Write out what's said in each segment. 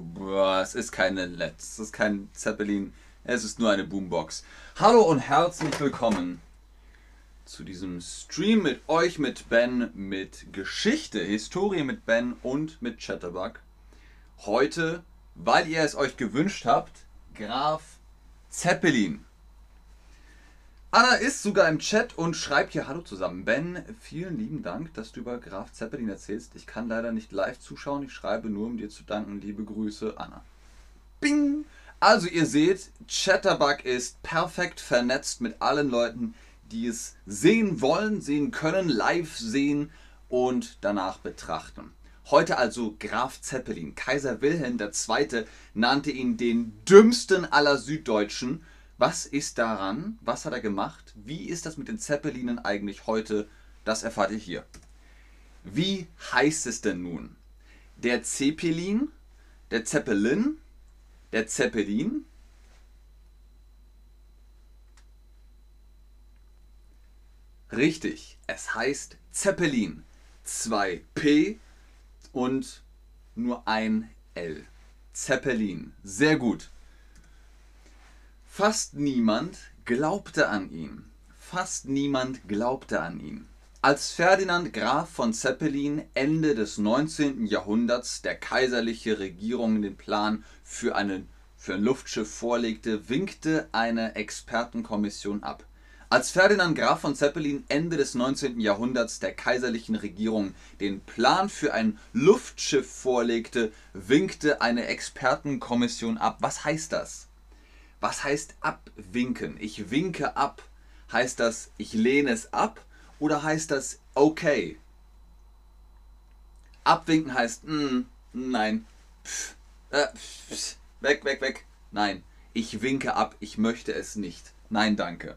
boah, es ist keine Let's, es ist kein Zeppelin, es ist nur eine Boombox. Hallo und herzlich willkommen zu diesem Stream mit euch, mit Ben, mit Geschichte, Historie mit Ben und mit Chatterbug. Heute, weil ihr es euch gewünscht habt, Graf Zeppelin. Anna ist sogar im Chat und schreibt hier Hallo zusammen. Ben, vielen lieben Dank, dass du über Graf Zeppelin erzählst. Ich kann leider nicht live zuschauen. Ich schreibe nur, um dir zu danken. Liebe Grüße, Anna. Bing! Also ihr seht, Chatterbug ist perfekt vernetzt mit allen Leuten, die es sehen wollen, sehen können, live sehen und danach betrachten. Heute also Graf Zeppelin. Kaiser Wilhelm II. nannte ihn den dümmsten aller Süddeutschen was ist daran? Was hat er gemacht? Wie ist das mit den Zeppelinen eigentlich heute? Das erfahrt ihr hier. Wie heißt es denn nun? Der Zeppelin, der Zeppelin, der Zeppelin. Richtig, es heißt Zeppelin. 2 P und nur ein L. Zeppelin. Sehr gut. Fast niemand glaubte an ihn. Fast niemand glaubte an ihn. Als Ferdinand Graf von Zeppelin Ende des 19. Jahrhunderts der kaiserliche Regierung den Plan für, eine, für ein Luftschiff vorlegte, winkte eine Expertenkommission ab. Als Ferdinand Graf von Zeppelin Ende des 19. Jahrhunderts der kaiserlichen Regierung den Plan für ein Luftschiff vorlegte, winkte eine Expertenkommission ab. Was heißt das? Was heißt abwinken? Ich winke ab. Heißt das, ich lehne es ab oder heißt das okay? Abwinken heißt, mm, nein, pff, äh, pff, weg, weg, weg. Nein, ich winke ab, ich möchte es nicht. Nein, danke.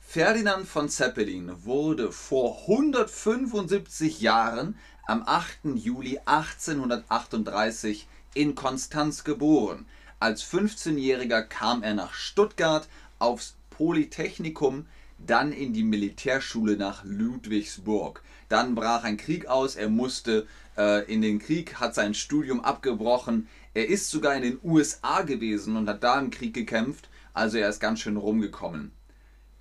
Ferdinand von Zeppelin wurde vor 175 Jahren am 8. Juli 1838 in Konstanz geboren. Als 15-Jähriger kam er nach Stuttgart aufs Polytechnikum, dann in die Militärschule nach Ludwigsburg. Dann brach ein Krieg aus, er musste äh, in den Krieg, hat sein Studium abgebrochen. Er ist sogar in den USA gewesen und hat da im Krieg gekämpft, also er ist ganz schön rumgekommen.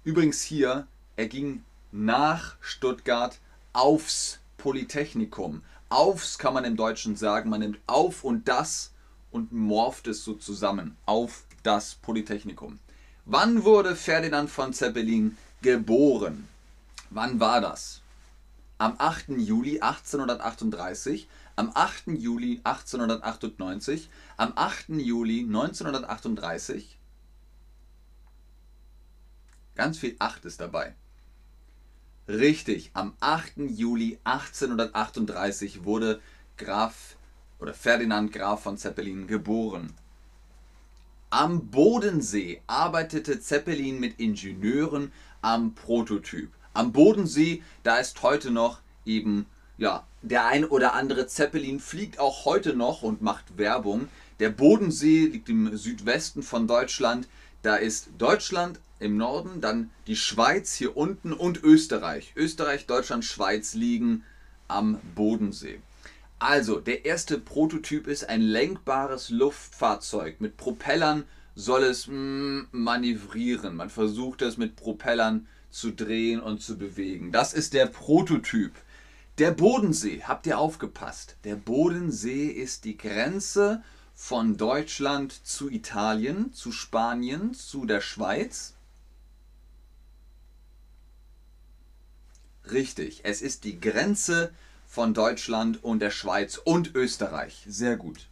Übrigens hier, er ging nach Stuttgart aufs Polytechnikum. Aufs kann man im Deutschen sagen, man nimmt auf und das und morpht es so zusammen auf das Polytechnikum. Wann wurde Ferdinand von Zeppelin geboren? Wann war das? Am 8. Juli 1838, am 8. Juli 1898, am 8. Juli 1938. Ganz viel 8 ist dabei. Richtig, am 8. Juli 1838 wurde Graf oder Ferdinand Graf von Zeppelin geboren. Am Bodensee arbeitete Zeppelin mit Ingenieuren am Prototyp. Am Bodensee, da ist heute noch eben, ja, der ein oder andere Zeppelin fliegt auch heute noch und macht Werbung. Der Bodensee liegt im Südwesten von Deutschland. Da ist Deutschland im Norden, dann die Schweiz hier unten und Österreich. Österreich, Deutschland, Schweiz liegen am Bodensee. Also, der erste Prototyp ist ein lenkbares Luftfahrzeug. Mit Propellern soll es mm, manövrieren. Man versucht es mit Propellern zu drehen und zu bewegen. Das ist der Prototyp. Der Bodensee, habt ihr aufgepasst? Der Bodensee ist die Grenze von Deutschland zu Italien, zu Spanien, zu der Schweiz. Richtig, es ist die Grenze von Deutschland und der Schweiz und Österreich. Sehr gut.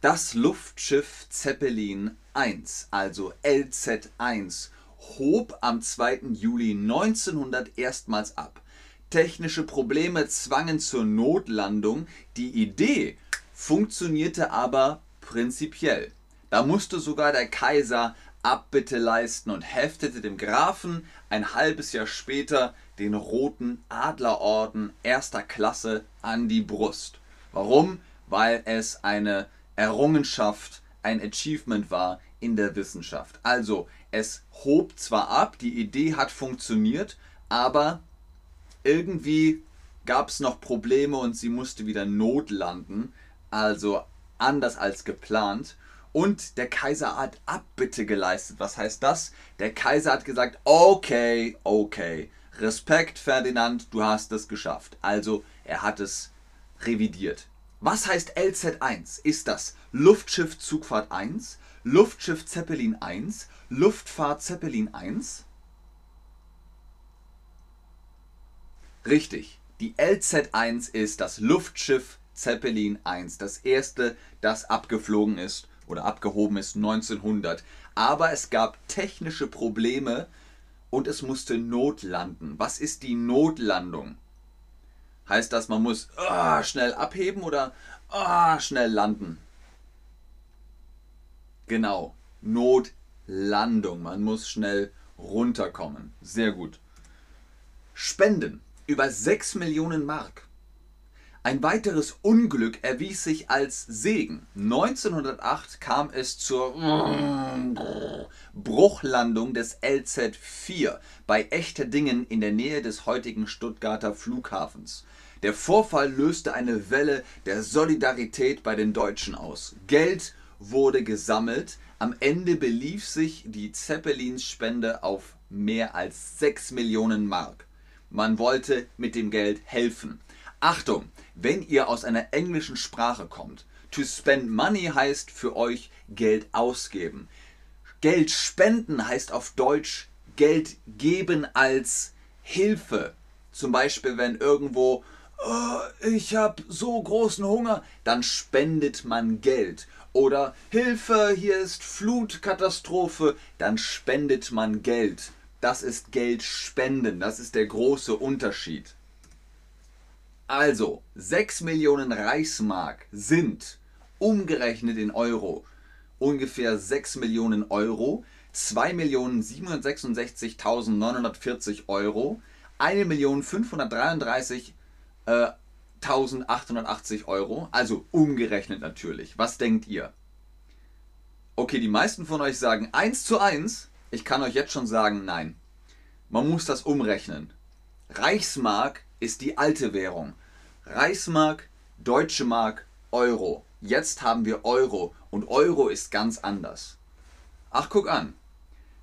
Das Luftschiff Zeppelin 1, also LZ1, hob am 2. Juli 1900 erstmals ab. Technische Probleme zwangen zur Notlandung. Die Idee funktionierte aber prinzipiell. Da musste sogar der Kaiser Abbitte leisten und heftete dem Grafen ein halbes Jahr später den roten Adlerorden erster Klasse an die Brust. Warum? Weil es eine Errungenschaft, ein Achievement war in der Wissenschaft. Also, es hob zwar ab, die Idee hat funktioniert, aber irgendwie gab es noch Probleme und sie musste wieder notlanden. Also anders als geplant. Und der Kaiser hat Abbitte geleistet. Was heißt das? Der Kaiser hat gesagt, okay, okay, Respekt Ferdinand, du hast es geschafft. Also er hat es revidiert. Was heißt LZ1? Ist das Luftschiff Zugfahrt 1, Luftschiff Zeppelin 1, Luftfahrt Zeppelin 1? Richtig, die LZ1 ist das Luftschiff Zeppelin 1, das erste, das abgeflogen ist oder abgehoben ist 1900. Aber es gab technische Probleme und es musste notlanden. Was ist die Notlandung? Heißt das, man muss oh, schnell abheben oder oh, schnell landen? Genau, Notlandung. Man muss schnell runterkommen. Sehr gut. Spenden über 6 Millionen Mark. Ein weiteres Unglück erwies sich als Segen. 1908 kam es zur Bruchlandung des LZ-4 bei Echterdingen in der Nähe des heutigen Stuttgarter Flughafens. Der Vorfall löste eine Welle der Solidarität bei den Deutschen aus. Geld wurde gesammelt. Am Ende belief sich die Zeppelins-Spende auf mehr als 6 Millionen Mark. Man wollte mit dem Geld helfen. Achtung, wenn ihr aus einer englischen Sprache kommt, to spend money heißt für euch Geld ausgeben. Geld spenden heißt auf Deutsch Geld geben als Hilfe. Zum Beispiel, wenn irgendwo oh, ich habe so großen Hunger, dann spendet man Geld. Oder Hilfe, hier ist Flutkatastrophe, dann spendet man Geld. Das ist Geld spenden, das ist der große Unterschied. Also 6 Millionen Reichsmark sind umgerechnet in Euro ungefähr 6 Millionen Euro, 2.766.940 Euro, 1.533.880 äh, Euro, also umgerechnet natürlich. Was denkt ihr? Okay, die meisten von euch sagen 1 zu 1. Ich kann euch jetzt schon sagen, nein. Man muss das umrechnen. Reichsmark ist die alte Währung. Reichsmark, Deutsche Mark, Euro. Jetzt haben wir Euro und Euro ist ganz anders. Ach, guck an.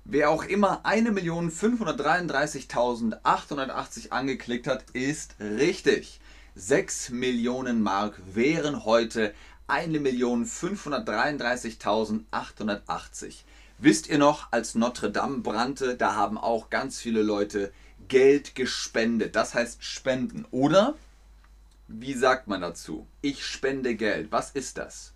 Wer auch immer 1.533.880 angeklickt hat, ist richtig. 6 Millionen Mark wären heute 1.533.880. Wisst ihr noch, als Notre Dame brannte, da haben auch ganz viele Leute Geld gespendet. Das heißt spenden, oder? Wie sagt man dazu? Ich spende Geld. Was ist das?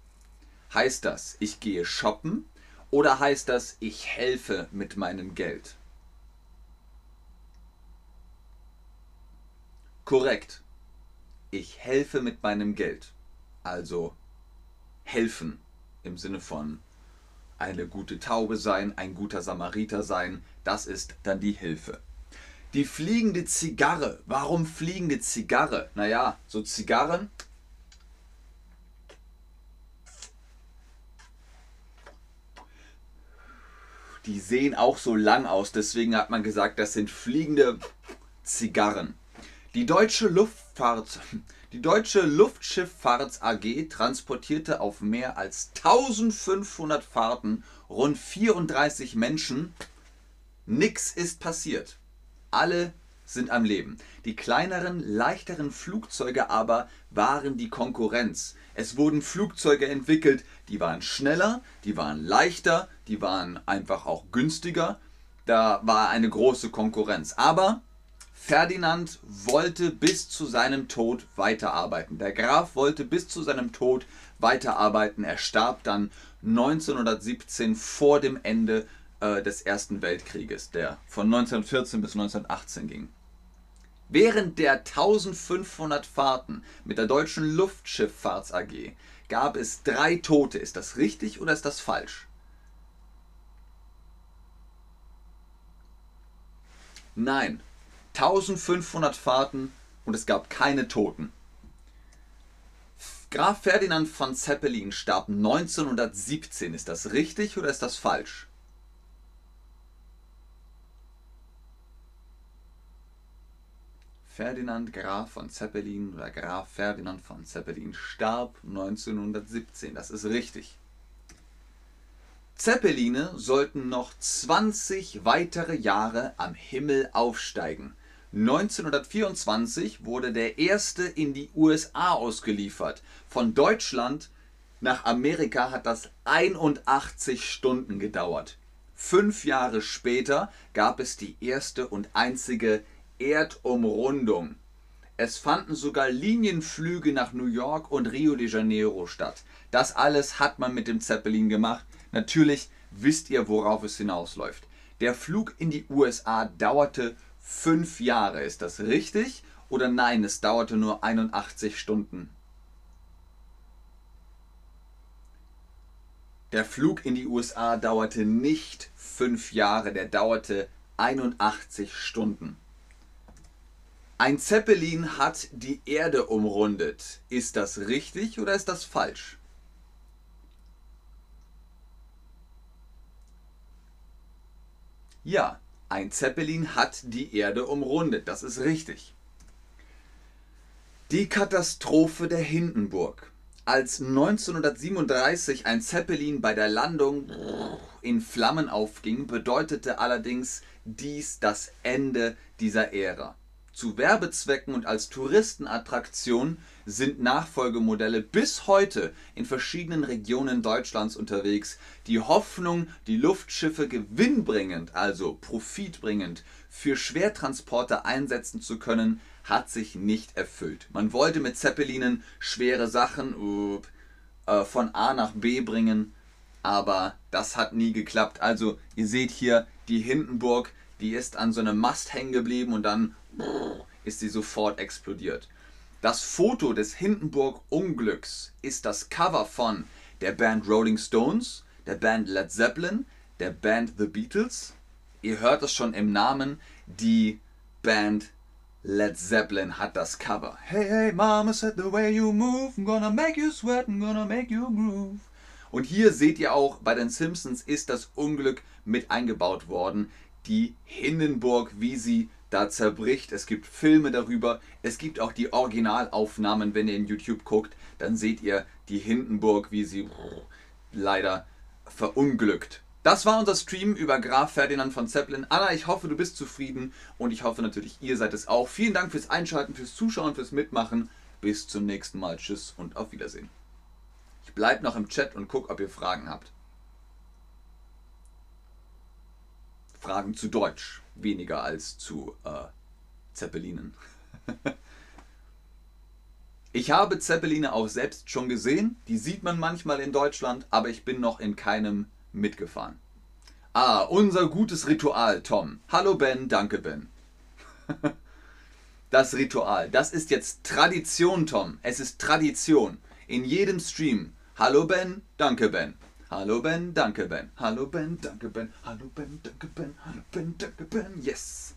Heißt das, ich gehe shoppen oder heißt das, ich helfe mit meinem Geld? Korrekt. Ich helfe mit meinem Geld. Also helfen im Sinne von eine gute Taube sein, ein guter Samariter sein, das ist dann die Hilfe. Die fliegende Zigarre. Warum fliegende Zigarre? Naja, so Zigarren. Die sehen auch so lang aus, deswegen hat man gesagt, das sind fliegende Zigarren. Die deutsche Luftfahrt, die deutsche Luftschifffahrts AG transportierte auf mehr als 1500 Fahrten rund 34 Menschen. Nix ist passiert. Alle sind am Leben. Die kleineren, leichteren Flugzeuge aber waren die Konkurrenz. Es wurden Flugzeuge entwickelt, die waren schneller, die waren leichter, die waren einfach auch günstiger. Da war eine große Konkurrenz. Aber Ferdinand wollte bis zu seinem Tod weiterarbeiten. Der Graf wollte bis zu seinem Tod weiterarbeiten. Er starb dann 1917 vor dem Ende äh, des Ersten Weltkrieges, der von 1914 bis 1918 ging. Während der 1500 Fahrten mit der deutschen Luftschifffahrts AG gab es drei Tote. Ist das richtig oder ist das falsch? Nein, 1500 Fahrten und es gab keine Toten. Graf Ferdinand von Zeppelin starb 1917. Ist das richtig oder ist das falsch? Ferdinand Graf von Zeppelin oder Graf Ferdinand von Zeppelin starb 1917. Das ist richtig. Zeppeline sollten noch 20 weitere Jahre am Himmel aufsteigen. 1924 wurde der erste in die USA ausgeliefert. Von Deutschland nach Amerika hat das 81 Stunden gedauert. Fünf Jahre später gab es die erste und einzige Erdumrundung. Es fanden sogar Linienflüge nach New York und Rio de Janeiro statt. Das alles hat man mit dem Zeppelin gemacht. Natürlich wisst ihr, worauf es hinausläuft. Der Flug in die USA dauerte fünf Jahre. Ist das richtig? Oder nein, es dauerte nur 81 Stunden. Der Flug in die USA dauerte nicht fünf Jahre, der dauerte 81 Stunden. Ein Zeppelin hat die Erde umrundet. Ist das richtig oder ist das falsch? Ja, ein Zeppelin hat die Erde umrundet. Das ist richtig. Die Katastrophe der Hindenburg. Als 1937 ein Zeppelin bei der Landung in Flammen aufging, bedeutete allerdings dies das Ende dieser Ära. Zu Werbezwecken und als Touristenattraktion sind Nachfolgemodelle bis heute in verschiedenen Regionen Deutschlands unterwegs. Die Hoffnung, die Luftschiffe gewinnbringend, also profitbringend, für Schwertransporte einsetzen zu können, hat sich nicht erfüllt. Man wollte mit Zeppelinen schwere Sachen uh, von A nach B bringen, aber das hat nie geklappt. Also ihr seht hier die Hindenburg, die ist an so einem Mast hängen geblieben und dann ist sie sofort explodiert. Das Foto des Hindenburg-Unglücks ist das Cover von der Band Rolling Stones, der Band Led Zeppelin, der Band The Beatles. Ihr hört es schon im Namen, die Band Led Zeppelin hat das Cover. Hey, hey, Mama said the way you move, I'm gonna make you sweat, I'm gonna make you groove. Und hier seht ihr auch, bei den Simpsons ist das Unglück mit eingebaut worden. Die Hindenburg, wie sie da zerbricht. Es gibt Filme darüber. Es gibt auch die Originalaufnahmen, wenn ihr in YouTube guckt, dann seht ihr die Hindenburg, wie sie leider verunglückt. Das war unser Stream über Graf Ferdinand von Zeppelin. Anna, ich hoffe, du bist zufrieden und ich hoffe natürlich, ihr seid es auch. Vielen Dank fürs Einschalten, fürs Zuschauen, fürs Mitmachen. Bis zum nächsten Mal. Tschüss und auf Wiedersehen. Ich bleibe noch im Chat und gucke, ob ihr Fragen habt. Fragen zu Deutsch weniger als zu äh, Zeppelinen. ich habe Zeppeline auch selbst schon gesehen. Die sieht man manchmal in Deutschland, aber ich bin noch in keinem mitgefahren. Ah, unser gutes Ritual, Tom. Hallo Ben, danke Ben. das Ritual, das ist jetzt Tradition, Tom. Es ist Tradition. In jedem Stream. Hallo Ben, danke Ben. Hallo Ben, danke Ben. Hallo Ben, danke Ben. Hallo Ben, danke Ben. Hallo Ben, danke Ben. Yes.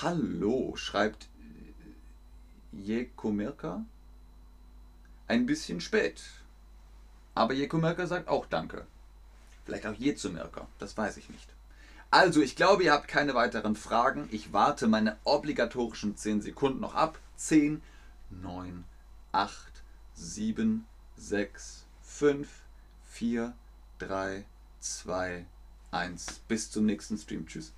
Hallo, schreibt Jekomirka. Ein bisschen spät. Aber Jekomirka sagt auch Danke. Vielleicht auch Jezumirka, das weiß ich nicht. Also, ich glaube, ihr habt keine weiteren Fragen. Ich warte meine obligatorischen 10 Sekunden noch ab. 10, 9, 8, 7, 6, 5, 4, 3, 2, 1. Bis zum nächsten Stream. Tschüss.